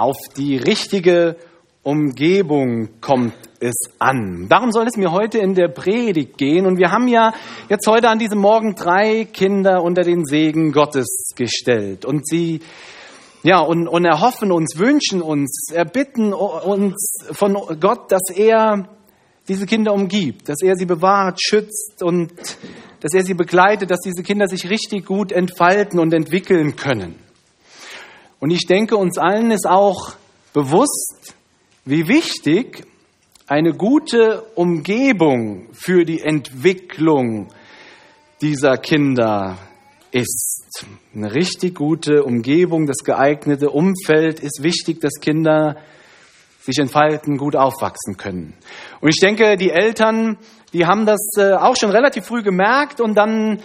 Auf die richtige Umgebung kommt es an. Darum soll es mir heute in der Predigt gehen. Und wir haben ja jetzt heute an diesem Morgen drei Kinder unter den Segen Gottes gestellt. Und sie, ja, und, und erhoffen uns, wünschen uns, erbitten uns von Gott, dass er diese Kinder umgibt, dass er sie bewahrt, schützt und dass er sie begleitet, dass diese Kinder sich richtig gut entfalten und entwickeln können. Und ich denke, uns allen ist auch bewusst, wie wichtig eine gute Umgebung für die Entwicklung dieser Kinder ist. Eine richtig gute Umgebung, das geeignete Umfeld ist wichtig, dass Kinder sich entfalten, gut aufwachsen können. Und ich denke, die Eltern, die haben das äh, auch schon relativ früh gemerkt und dann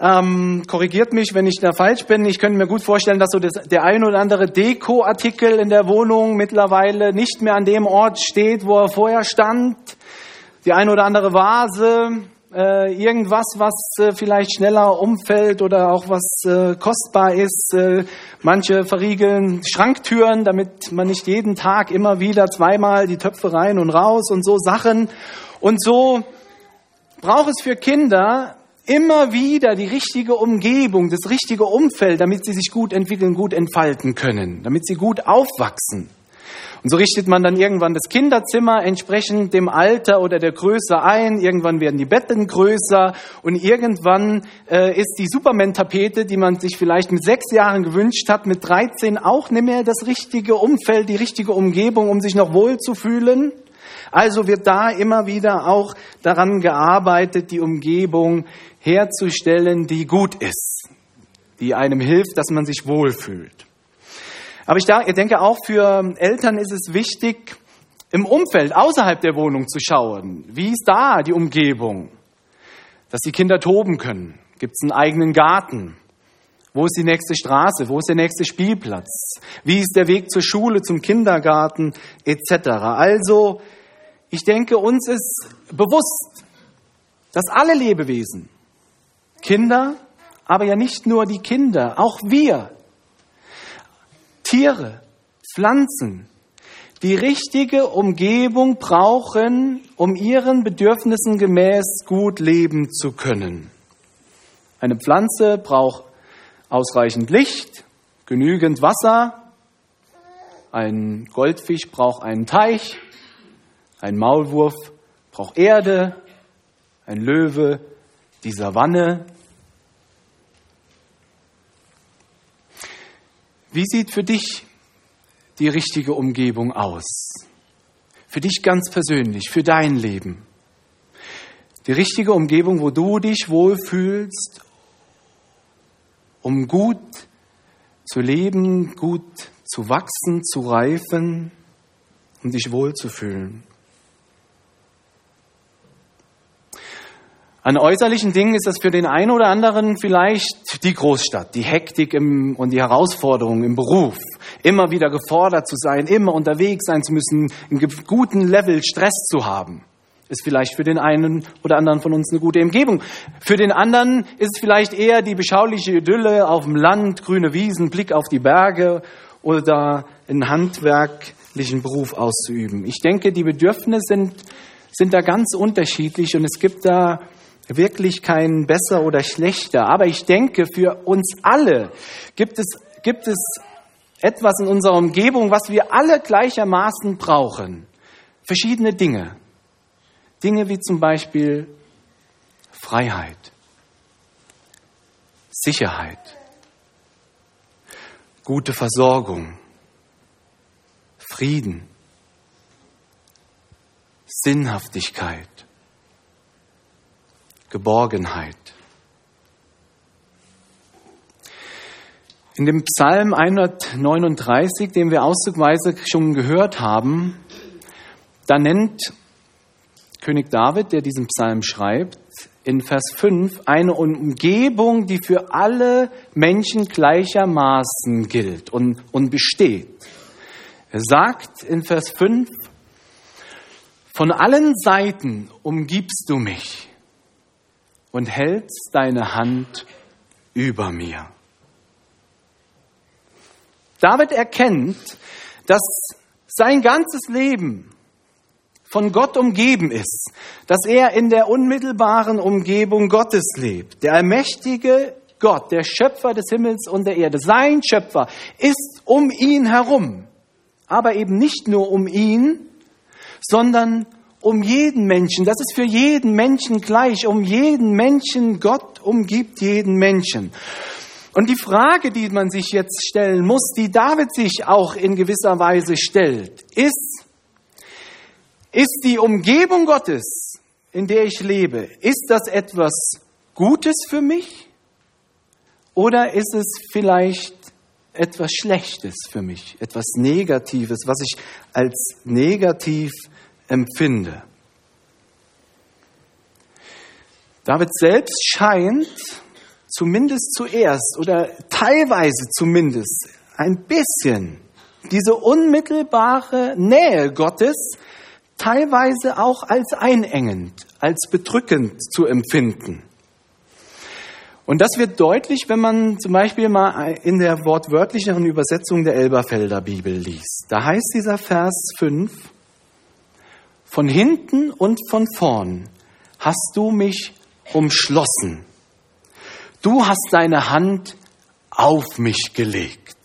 ähm, korrigiert mich, wenn ich da falsch bin. Ich könnte mir gut vorstellen, dass so das, der ein oder andere Dekoartikel in der Wohnung mittlerweile nicht mehr an dem Ort steht, wo er vorher stand. Die ein oder andere Vase, äh, irgendwas, was äh, vielleicht schneller umfällt oder auch was äh, kostbar ist. Äh, manche verriegeln Schranktüren, damit man nicht jeden Tag immer wieder zweimal die Töpfe rein und raus und so Sachen. Und so braucht es für Kinder immer wieder die richtige Umgebung, das richtige Umfeld, damit sie sich gut entwickeln, gut entfalten können, damit sie gut aufwachsen. Und so richtet man dann irgendwann das Kinderzimmer entsprechend dem Alter oder der Größe ein. Irgendwann werden die Betten größer und irgendwann äh, ist die Superman-Tapete, die man sich vielleicht mit sechs Jahren gewünscht hat, mit 13 auch nicht mehr das richtige Umfeld, die richtige Umgebung, um sich noch wohl zu fühlen. Also wird da immer wieder auch daran gearbeitet, die Umgebung herzustellen, die gut ist, die einem hilft, dass man sich wohlfühlt. Aber ich denke auch für Eltern ist es wichtig, im Umfeld außerhalb der Wohnung zu schauen. Wie ist da die Umgebung? Dass die Kinder toben können. Gibt es einen eigenen Garten? Wo ist die nächste Straße? Wo ist der nächste Spielplatz? Wie ist der Weg zur Schule, zum Kindergarten etc.? Also, ich denke, uns ist bewusst, dass alle Lebewesen Kinder, aber ja nicht nur die Kinder, auch wir, Tiere, Pflanzen, die richtige Umgebung brauchen, um ihren Bedürfnissen gemäß gut leben zu können. Eine Pflanze braucht ausreichend Licht, genügend Wasser, ein Goldfisch braucht einen Teich, ein Maulwurf braucht Erde, ein Löwe die Savanne. Wie sieht für dich die richtige Umgebung aus? Für dich ganz persönlich, für dein Leben. Die richtige Umgebung, wo du dich wohlfühlst, um gut zu leben, gut zu wachsen, zu reifen, um dich wohlzufühlen. An äußerlichen Dingen ist das für den einen oder anderen vielleicht die Großstadt, die Hektik im, und die Herausforderungen im Beruf, immer wieder gefordert zu sein, immer unterwegs sein zu müssen, einen guten Level Stress zu haben. Ist vielleicht für den einen oder anderen von uns eine gute Umgebung. Für den anderen ist es vielleicht eher die beschauliche Idylle auf dem Land, grüne Wiesen, Blick auf die Berge oder einen handwerklichen Beruf auszuüben. Ich denke, die Bedürfnisse sind, sind da ganz unterschiedlich und es gibt da wirklich kein besser oder schlechter. Aber ich denke, für uns alle gibt es, gibt es etwas in unserer Umgebung, was wir alle gleichermaßen brauchen. Verschiedene Dinge. Dinge wie zum Beispiel Freiheit, Sicherheit, gute Versorgung, Frieden, Sinnhaftigkeit, Geborgenheit. In dem Psalm 139, den wir auszugweise schon gehört haben, da nennt König David, der diesen Psalm schreibt, in Vers 5 eine Umgebung, die für alle Menschen gleichermaßen gilt und, und besteht. Er sagt in Vers 5, von allen Seiten umgibst du mich und hältst deine Hand über mir. David erkennt, dass sein ganzes Leben von Gott umgeben ist, dass er in der unmittelbaren Umgebung Gottes lebt. Der allmächtige Gott, der Schöpfer des Himmels und der Erde, sein Schöpfer, ist um ihn herum. Aber eben nicht nur um ihn, sondern um jeden Menschen. Das ist für jeden Menschen gleich. Um jeden Menschen. Gott umgibt jeden Menschen. Und die Frage, die man sich jetzt stellen muss, die David sich auch in gewisser Weise stellt, ist, ist die Umgebung Gottes, in der ich lebe, ist das etwas Gutes für mich oder ist es vielleicht etwas Schlechtes für mich, etwas Negatives, was ich als negativ empfinde? David selbst scheint zumindest zuerst oder teilweise zumindest ein bisschen diese unmittelbare Nähe Gottes teilweise auch als einengend, als bedrückend zu empfinden. Und das wird deutlich, wenn man zum Beispiel mal in der wortwörtlicheren Übersetzung der Elberfelder Bibel liest. Da heißt dieser Vers 5, von hinten und von vorn hast du mich umschlossen. Du hast deine Hand auf mich gelegt.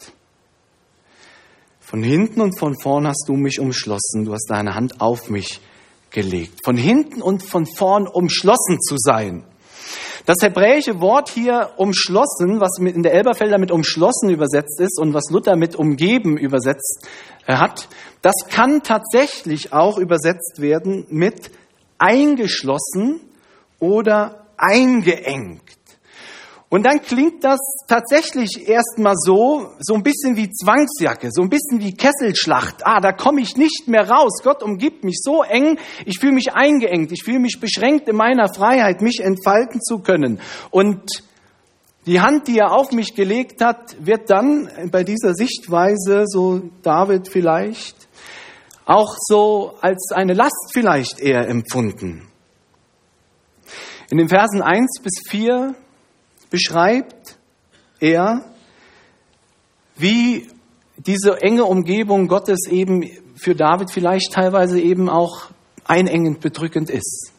Von hinten und von vorn hast du mich umschlossen. Du hast deine Hand auf mich gelegt. Von hinten und von vorn umschlossen zu sein. Das hebräische Wort hier umschlossen, was in der Elberfelder mit umschlossen übersetzt ist und was Luther mit umgeben übersetzt hat, das kann tatsächlich auch übersetzt werden mit eingeschlossen oder eingeengt. Und dann klingt das tatsächlich erstmal so, so ein bisschen wie Zwangsjacke, so ein bisschen wie Kesselschlacht. Ah, da komme ich nicht mehr raus. Gott umgibt mich so eng, ich fühle mich eingeengt, ich fühle mich beschränkt in meiner Freiheit, mich entfalten zu können. Und die Hand, die er auf mich gelegt hat, wird dann bei dieser Sichtweise, so David vielleicht, auch so als eine Last vielleicht eher empfunden. In den Versen 1 bis 4 beschreibt er, wie diese enge Umgebung Gottes eben für David vielleicht teilweise eben auch einengend bedrückend ist.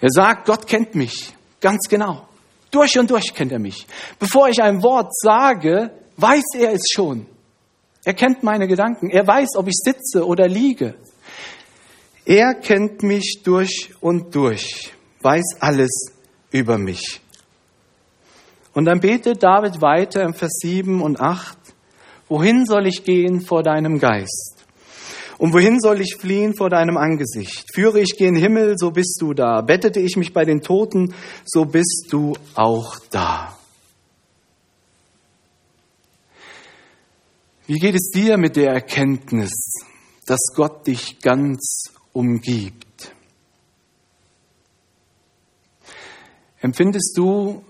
Er sagt, Gott kennt mich ganz genau. Durch und durch kennt er mich. Bevor ich ein Wort sage, weiß er es schon. Er kennt meine Gedanken. Er weiß, ob ich sitze oder liege. Er kennt mich durch und durch, weiß alles über mich. Und dann betet David weiter im Vers 7 und 8, wohin soll ich gehen vor deinem Geist? Und wohin soll ich fliehen vor deinem Angesicht? Führe ich gen Himmel, so bist du da. Bettete ich mich bei den Toten, so bist du auch da. Wie geht es dir mit der Erkenntnis, dass Gott dich ganz umgibt? Empfindest du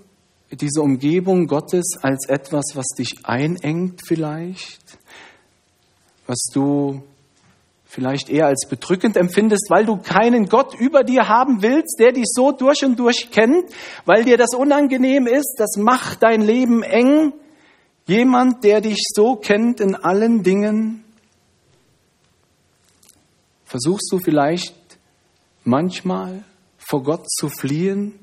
diese Umgebung Gottes als etwas, was dich einengt vielleicht, was du vielleicht eher als bedrückend empfindest, weil du keinen Gott über dir haben willst, der dich so durch und durch kennt, weil dir das unangenehm ist, das macht dein Leben eng. Jemand, der dich so kennt in allen Dingen, versuchst du vielleicht manchmal vor Gott zu fliehen,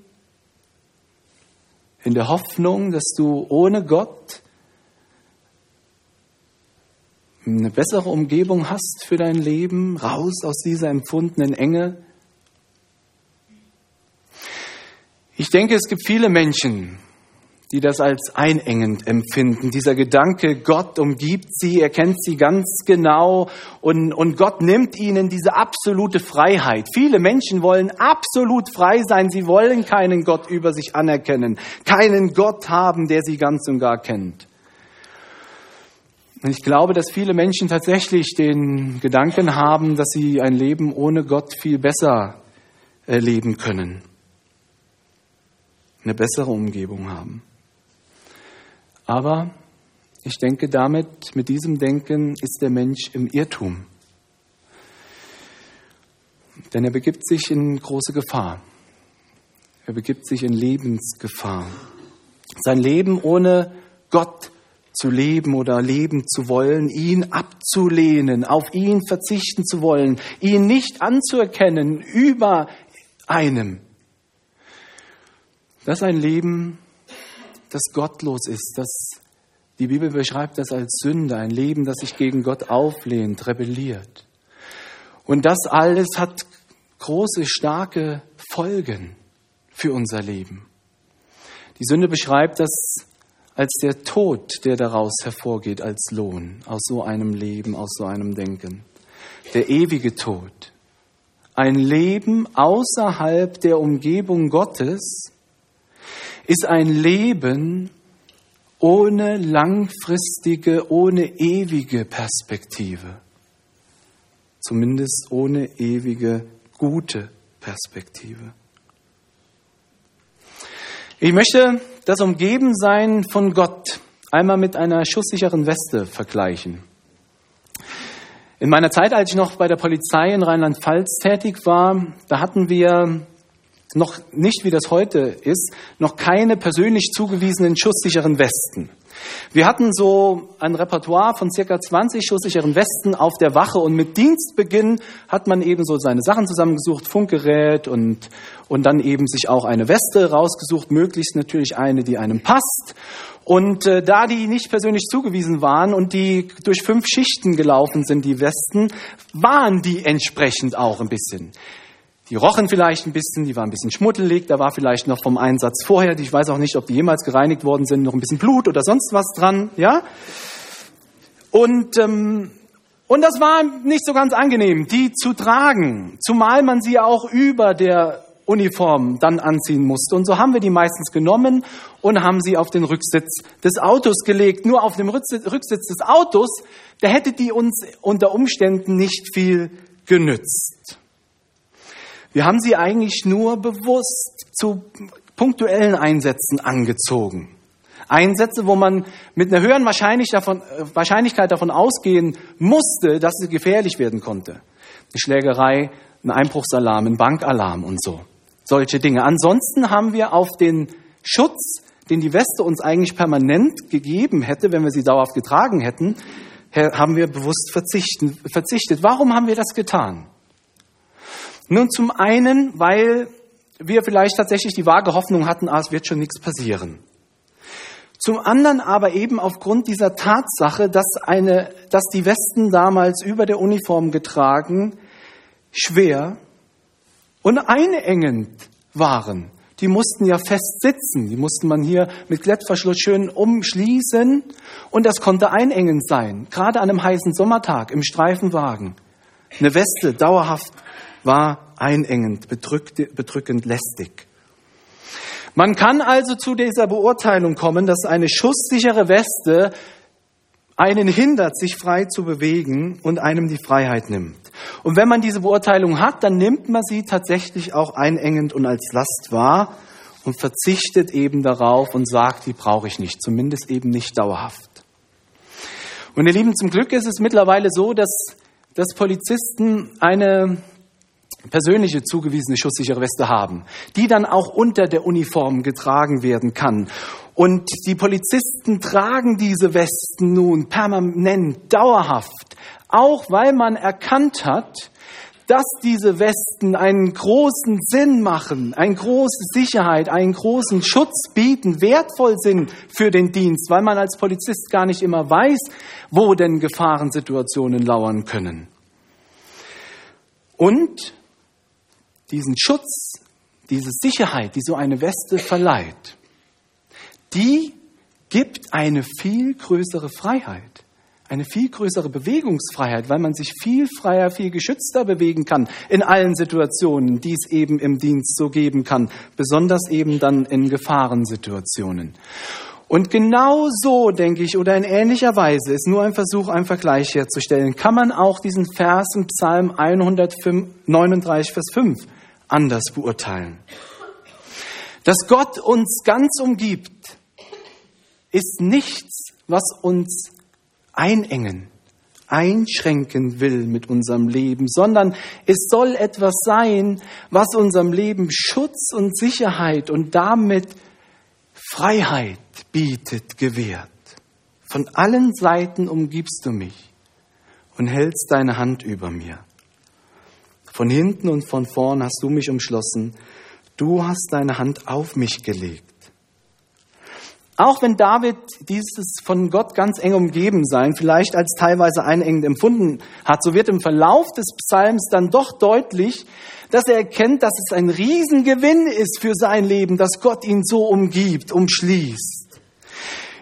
in der Hoffnung, dass du ohne Gott eine bessere Umgebung hast für dein Leben, raus aus dieser empfundenen Enge. Ich denke, es gibt viele Menschen, die das als einengend empfinden. Dieser Gedanke, Gott umgibt sie, er kennt sie ganz genau und, und Gott nimmt ihnen diese absolute Freiheit. Viele Menschen wollen absolut frei sein, sie wollen keinen Gott über sich anerkennen, keinen Gott haben, der sie ganz und gar kennt. Und ich glaube, dass viele Menschen tatsächlich den Gedanken haben, dass sie ein Leben ohne Gott viel besser erleben können, eine bessere Umgebung haben. Aber ich denke damit, mit diesem Denken ist der Mensch im Irrtum. Denn er begibt sich in große Gefahr. Er begibt sich in Lebensgefahr. Sein Leben ohne Gott zu leben oder leben zu wollen, ihn abzulehnen, auf ihn verzichten zu wollen, ihn nicht anzuerkennen über einem. Das ist ein Leben, das gottlos ist, das die Bibel beschreibt das als Sünde, ein Leben, das sich gegen Gott auflehnt, rebelliert. Und das alles hat große, starke Folgen für unser Leben. Die Sünde beschreibt das als der Tod, der daraus hervorgeht, als Lohn aus so einem Leben, aus so einem Denken. Der ewige Tod. Ein Leben außerhalb der Umgebung Gottes ist ein Leben ohne langfristige, ohne ewige Perspektive. Zumindest ohne ewige, gute Perspektive. Ich möchte das Umgebensein von Gott einmal mit einer schusssicheren Weste vergleichen. In meiner Zeit, als ich noch bei der Polizei in Rheinland-Pfalz tätig war, da hatten wir noch nicht, wie das heute ist, noch keine persönlich zugewiesenen schusssicheren Westen. Wir hatten so ein Repertoire von circa 20 schusssicheren Westen auf der Wache und mit Dienstbeginn hat man eben so seine Sachen zusammengesucht, Funkgerät und, und dann eben sich auch eine Weste rausgesucht, möglichst natürlich eine, die einem passt. Und äh, da die nicht persönlich zugewiesen waren und die durch fünf Schichten gelaufen sind, die Westen, waren die entsprechend auch ein bisschen. Die rochen vielleicht ein bisschen, die waren ein bisschen schmuddelig, da war vielleicht noch vom Einsatz vorher, ich weiß auch nicht, ob die jemals gereinigt worden sind, noch ein bisschen Blut oder sonst was dran, ja. Und, ähm, und das war nicht so ganz angenehm, die zu tragen, zumal man sie auch über der Uniform dann anziehen musste. Und so haben wir die meistens genommen und haben sie auf den Rücksitz des Autos gelegt. Nur auf dem Rücksitz des Autos, da hätte die uns unter Umständen nicht viel genützt. Wir haben sie eigentlich nur bewusst zu punktuellen Einsätzen angezogen. Einsätze, wo man mit einer höheren Wahrscheinlichkeit davon ausgehen musste, dass sie gefährlich werden konnte. Eine Schlägerei, ein Einbruchsalarm, ein Bankalarm und so. Solche Dinge. Ansonsten haben wir auf den Schutz, den die Weste uns eigentlich permanent gegeben hätte, wenn wir sie dauerhaft getragen hätten, haben wir bewusst verzichtet. Warum haben wir das getan? Nun zum einen, weil wir vielleicht tatsächlich die vage Hoffnung hatten, ah, es wird schon nichts passieren. Zum anderen aber eben aufgrund dieser Tatsache, dass, eine, dass die Westen damals über der Uniform getragen schwer und einengend waren. Die mussten ja fest sitzen, die musste man hier mit Klettverschluss schön umschließen und das konnte einengend sein, gerade an einem heißen Sommertag im Streifenwagen. Eine Weste dauerhaft war einengend, bedrückend, lästig. Man kann also zu dieser Beurteilung kommen, dass eine schusssichere Weste einen hindert, sich frei zu bewegen und einem die Freiheit nimmt. Und wenn man diese Beurteilung hat, dann nimmt man sie tatsächlich auch einengend und als Last wahr und verzichtet eben darauf und sagt, die brauche ich nicht, zumindest eben nicht dauerhaft. Und ihr Lieben, zum Glück ist es mittlerweile so, dass, dass Polizisten eine persönliche zugewiesene schusssichere Weste haben, die dann auch unter der Uniform getragen werden kann. Und die Polizisten tragen diese Westen nun permanent, dauerhaft, auch weil man erkannt hat, dass diese Westen einen großen Sinn machen, eine große Sicherheit, einen großen Schutz bieten, wertvoll sind für den Dienst, weil man als Polizist gar nicht immer weiß, wo denn Gefahrensituationen lauern können. Und diesen Schutz, diese Sicherheit, die so eine Weste verleiht, die gibt eine viel größere Freiheit, eine viel größere Bewegungsfreiheit, weil man sich viel freier, viel geschützter bewegen kann in allen Situationen, die es eben im Dienst so geben kann, besonders eben dann in Gefahrensituationen. Und genau so, denke ich, oder in ähnlicher Weise, ist nur ein Versuch, einen Vergleich herzustellen, kann man auch diesen Vers im Psalm 139, Vers 5 anders beurteilen. Dass Gott uns ganz umgibt, ist nichts, was uns einengen, einschränken will mit unserem Leben, sondern es soll etwas sein, was unserem Leben Schutz und Sicherheit und damit Freiheit bietet, gewährt. Von allen Seiten umgibst du mich und hältst deine Hand über mir. Von hinten und von vorn hast du mich umschlossen. Du hast deine Hand auf mich gelegt. Auch wenn David dieses von Gott ganz eng umgeben sein vielleicht als teilweise einengend empfunden hat, so wird im Verlauf des Psalms dann doch deutlich, dass er erkennt, dass es ein Riesengewinn ist für sein Leben, dass Gott ihn so umgibt, umschließt.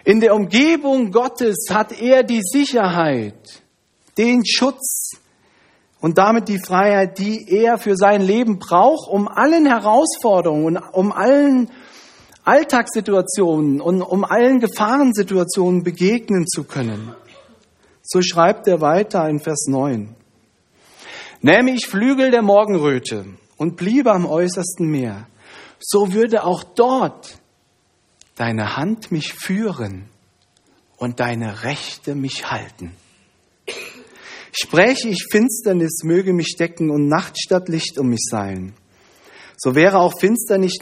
In der Umgebung Gottes hat er die Sicherheit, den Schutz und damit die Freiheit, die er für sein Leben braucht, um allen Herausforderungen und um allen Alltagssituationen und um allen Gefahrensituationen begegnen zu können. So schreibt er weiter in Vers 9. Nähme ich Flügel der Morgenröte und bliebe am äußersten Meer, so würde auch dort deine Hand mich führen und deine Rechte mich halten. Spräche ich Finsternis, möge mich decken und Nacht statt Licht um mich sein. So wäre auch Finsternis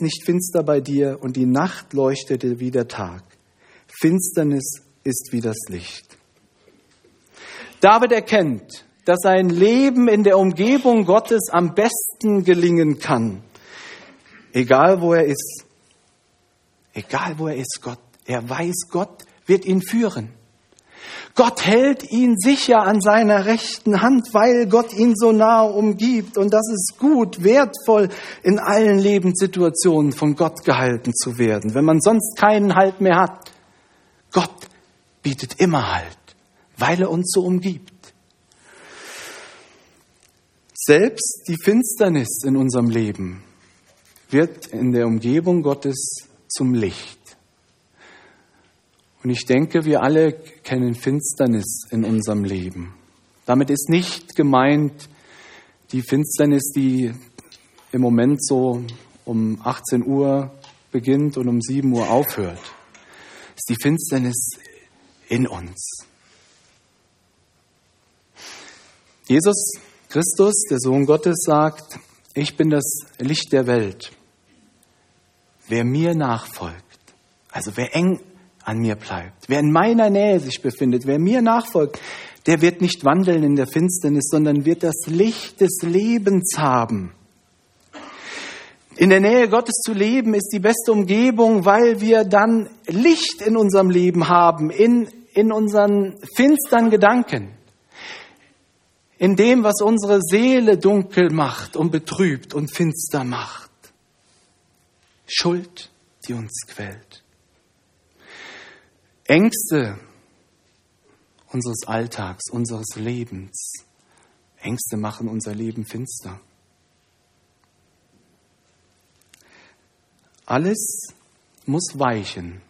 nicht finster bei dir und die Nacht leuchtete wie der Tag. Finsternis ist wie das Licht. David erkennt, dass sein Leben in der Umgebung Gottes am besten gelingen kann. Egal wo er ist. Egal wo er ist, Gott. Er weiß, Gott wird ihn führen. Gott hält ihn sicher an seiner rechten Hand, weil Gott ihn so nahe umgibt. Und das ist gut, wertvoll, in allen Lebenssituationen von Gott gehalten zu werden, wenn man sonst keinen Halt mehr hat. Gott bietet immer Halt, weil er uns so umgibt. Selbst die Finsternis in unserem Leben wird in der Umgebung Gottes zum Licht. Und ich denke, wir alle kennen Finsternis in unserem Leben. Damit ist nicht gemeint die Finsternis, die im Moment so um 18 Uhr beginnt und um 7 Uhr aufhört. Es ist die Finsternis in uns. Jesus Christus, der Sohn Gottes, sagt, ich bin das Licht der Welt. Wer mir nachfolgt, also wer eng an mir bleibt, wer in meiner Nähe sich befindet, wer mir nachfolgt, der wird nicht wandeln in der Finsternis, sondern wird das Licht des Lebens haben. In der Nähe Gottes zu leben ist die beste Umgebung, weil wir dann Licht in unserem Leben haben, in, in unseren finstern Gedanken, in dem, was unsere Seele dunkel macht und betrübt und finster macht. Schuld, die uns quält. Ängste unseres Alltags, unseres Lebens. Ängste machen unser Leben finster. Alles muss weichen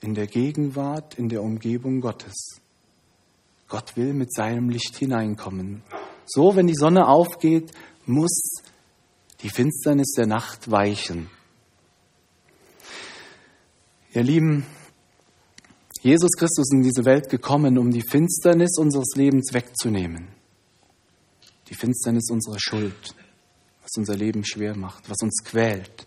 in der Gegenwart, in der Umgebung Gottes. Gott will mit seinem Licht hineinkommen. So, wenn die Sonne aufgeht, muss die Finsternis der Nacht weichen. Ihr Lieben, Jesus Christus ist in diese Welt gekommen, um die Finsternis unseres Lebens wegzunehmen. Die Finsternis unserer Schuld, was unser Leben schwer macht, was uns quält.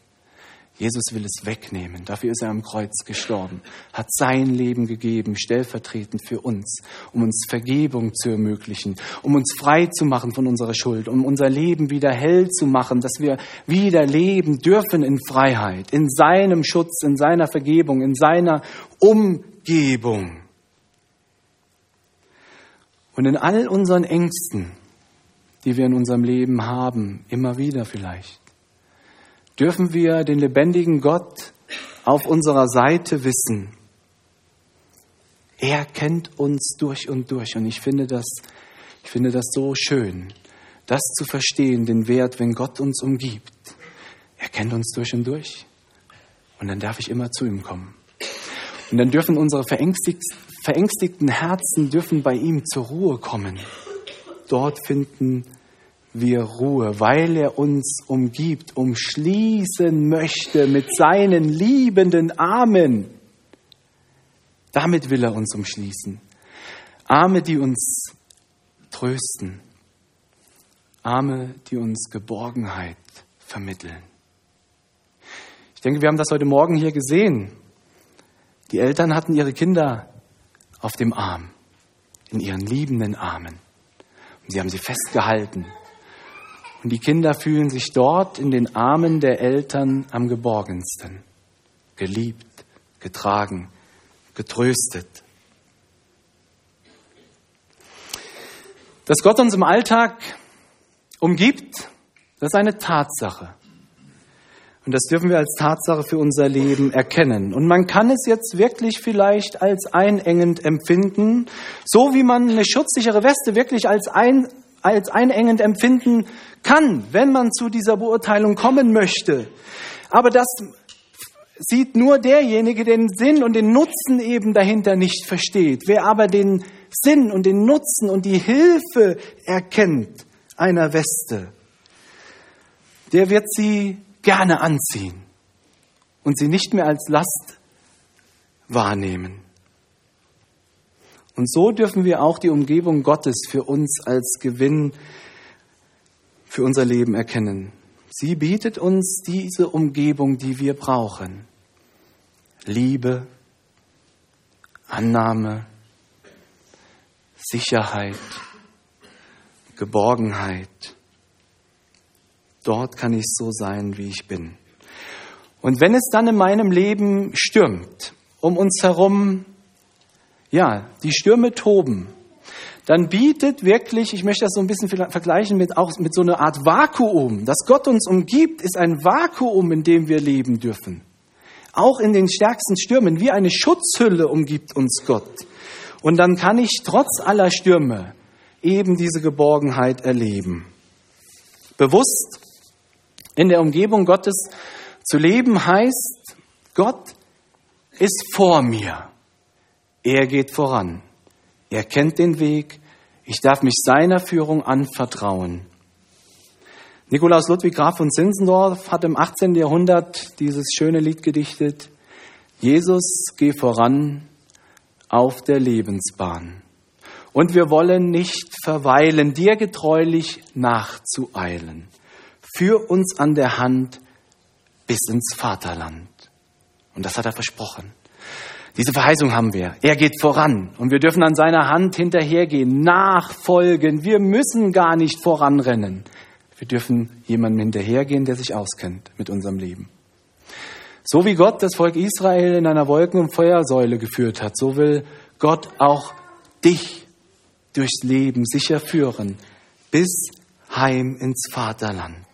Jesus will es wegnehmen. Dafür ist er am Kreuz gestorben, hat sein Leben gegeben, stellvertretend für uns, um uns Vergebung zu ermöglichen, um uns frei zu machen von unserer Schuld, um unser Leben wieder hell zu machen, dass wir wieder leben dürfen in Freiheit, in seinem Schutz, in seiner Vergebung, in seiner Umgebung. Und in all unseren Ängsten, die wir in unserem Leben haben, immer wieder vielleicht, dürfen wir den lebendigen Gott auf unserer Seite wissen. Er kennt uns durch und durch und ich finde das, ich finde das so schön, das zu verstehen, den Wert, wenn Gott uns umgibt. Er kennt uns durch und durch und dann darf ich immer zu ihm kommen. Und dann dürfen unsere verängstigten Herzen dürfen bei ihm zur Ruhe kommen. Dort finden wir Ruhe, weil er uns umgibt, umschließen möchte mit seinen liebenden Armen. Damit will er uns umschließen. Arme, die uns trösten. Arme, die uns Geborgenheit vermitteln. Ich denke, wir haben das heute Morgen hier gesehen. Die Eltern hatten ihre Kinder auf dem Arm, in ihren liebenden Armen. Und sie haben sie festgehalten. Und die Kinder fühlen sich dort in den Armen der Eltern am geborgensten, geliebt, getragen, getröstet. Dass Gott uns im Alltag umgibt, das ist eine Tatsache. Und das dürfen wir als Tatsache für unser Leben erkennen. Und man kann es jetzt wirklich vielleicht als einengend empfinden, so wie man eine schutzsichere Weste wirklich als, ein, als einengend empfinden kann, wenn man zu dieser Beurteilung kommen möchte. Aber das sieht nur derjenige, der den Sinn und den Nutzen eben dahinter nicht versteht. Wer aber den Sinn und den Nutzen und die Hilfe erkennt einer Weste, der wird sie gerne anziehen und sie nicht mehr als Last wahrnehmen. Und so dürfen wir auch die Umgebung Gottes für uns als Gewinn für unser Leben erkennen. Sie bietet uns diese Umgebung, die wir brauchen. Liebe, Annahme, Sicherheit, Geborgenheit. Dort kann ich so sein, wie ich bin. Und wenn es dann in meinem Leben stürmt, um uns herum, ja, die Stürme toben, dann bietet wirklich, ich möchte das so ein bisschen vergleichen mit, auch mit so einer Art Vakuum. Das Gott uns umgibt, ist ein Vakuum, in dem wir leben dürfen. Auch in den stärksten Stürmen, wie eine Schutzhülle umgibt uns Gott. Und dann kann ich trotz aller Stürme eben diese Geborgenheit erleben. Bewusst in der Umgebung Gottes zu leben heißt, Gott ist vor mir. Er geht voran. Er kennt den Weg. Ich darf mich seiner Führung anvertrauen. Nikolaus Ludwig Graf von Zinzendorf hat im 18. Jahrhundert dieses schöne Lied gedichtet. Jesus, geh voran auf der Lebensbahn. Und wir wollen nicht verweilen, dir getreulich nachzueilen führ uns an der Hand bis ins Vaterland. Und das hat er versprochen. Diese Verheißung haben wir. Er geht voran und wir dürfen an seiner Hand hinterhergehen, nachfolgen. Wir müssen gar nicht voranrennen. Wir dürfen jemandem hinterhergehen, der sich auskennt mit unserem Leben. So wie Gott das Volk Israel in einer Wolken- und Feuersäule geführt hat, so will Gott auch dich durchs Leben sicher führen, bis heim ins Vaterland.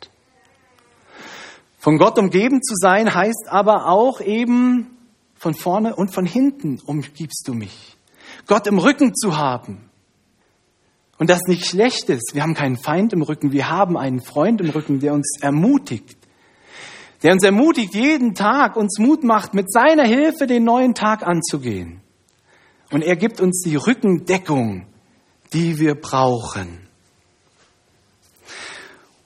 Von Gott umgeben zu sein heißt aber auch eben von vorne und von hinten umgibst du mich. Gott im Rücken zu haben. Und das nicht schlecht ist. Wir haben keinen Feind im Rücken. Wir haben einen Freund im Rücken, der uns ermutigt. Der uns ermutigt, jeden Tag uns Mut macht, mit seiner Hilfe den neuen Tag anzugehen. Und er gibt uns die Rückendeckung, die wir brauchen.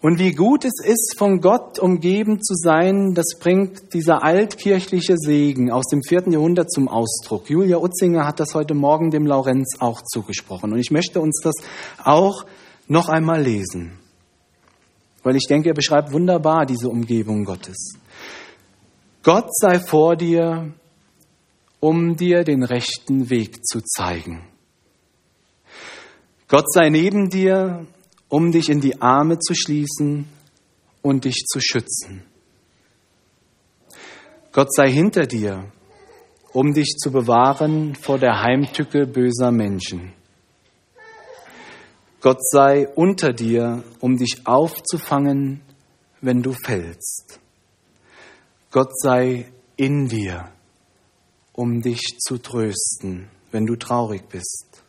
Und wie gut es ist, von Gott umgeben zu sein, das bringt dieser altkirchliche Segen aus dem vierten Jahrhundert zum Ausdruck. Julia Utzinger hat das heute Morgen dem Laurenz auch zugesprochen. Und ich möchte uns das auch noch einmal lesen, weil ich denke, er beschreibt wunderbar diese Umgebung Gottes. Gott sei vor dir, um dir den rechten Weg zu zeigen. Gott sei neben dir, um dich in die Arme zu schließen und dich zu schützen. Gott sei hinter dir, um dich zu bewahren vor der Heimtücke böser Menschen. Gott sei unter dir, um dich aufzufangen, wenn du fällst. Gott sei in dir, um dich zu trösten, wenn du traurig bist.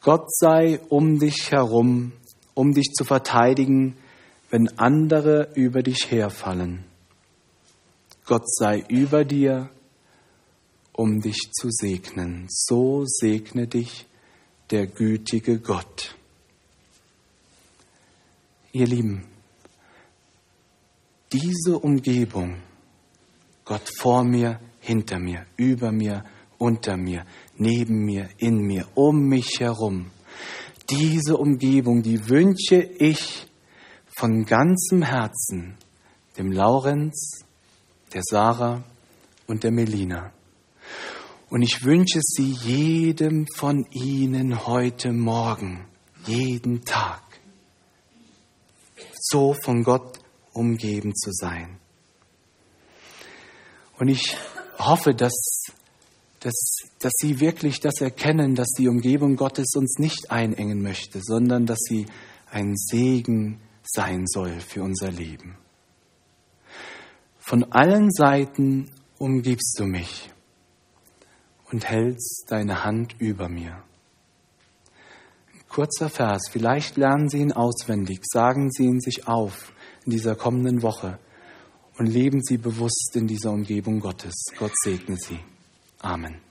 Gott sei um dich herum, um dich zu verteidigen, wenn andere über dich herfallen. Gott sei über dir, um dich zu segnen. So segne dich der gütige Gott. Ihr Lieben, diese Umgebung, Gott vor mir, hinter mir, über mir, unter mir, neben mir, in mir, um mich herum. Diese Umgebung, die wünsche ich von ganzem Herzen dem Laurenz, der Sarah und der Melina. Und ich wünsche sie jedem von Ihnen heute Morgen, jeden Tag, so von Gott umgeben zu sein. Und ich hoffe, dass, dass, dass Sie wirklich das erkennen, dass die Umgebung Gottes uns nicht einengen möchte, sondern dass sie ein Segen sein soll für unser Leben. Von allen Seiten umgibst du mich und hältst deine Hand über mir. Ein kurzer Vers, vielleicht lernen Sie ihn auswendig, sagen Sie ihn sich auf in dieser kommenden Woche und leben Sie bewusst in dieser Umgebung Gottes. Gott segne Sie. Amen.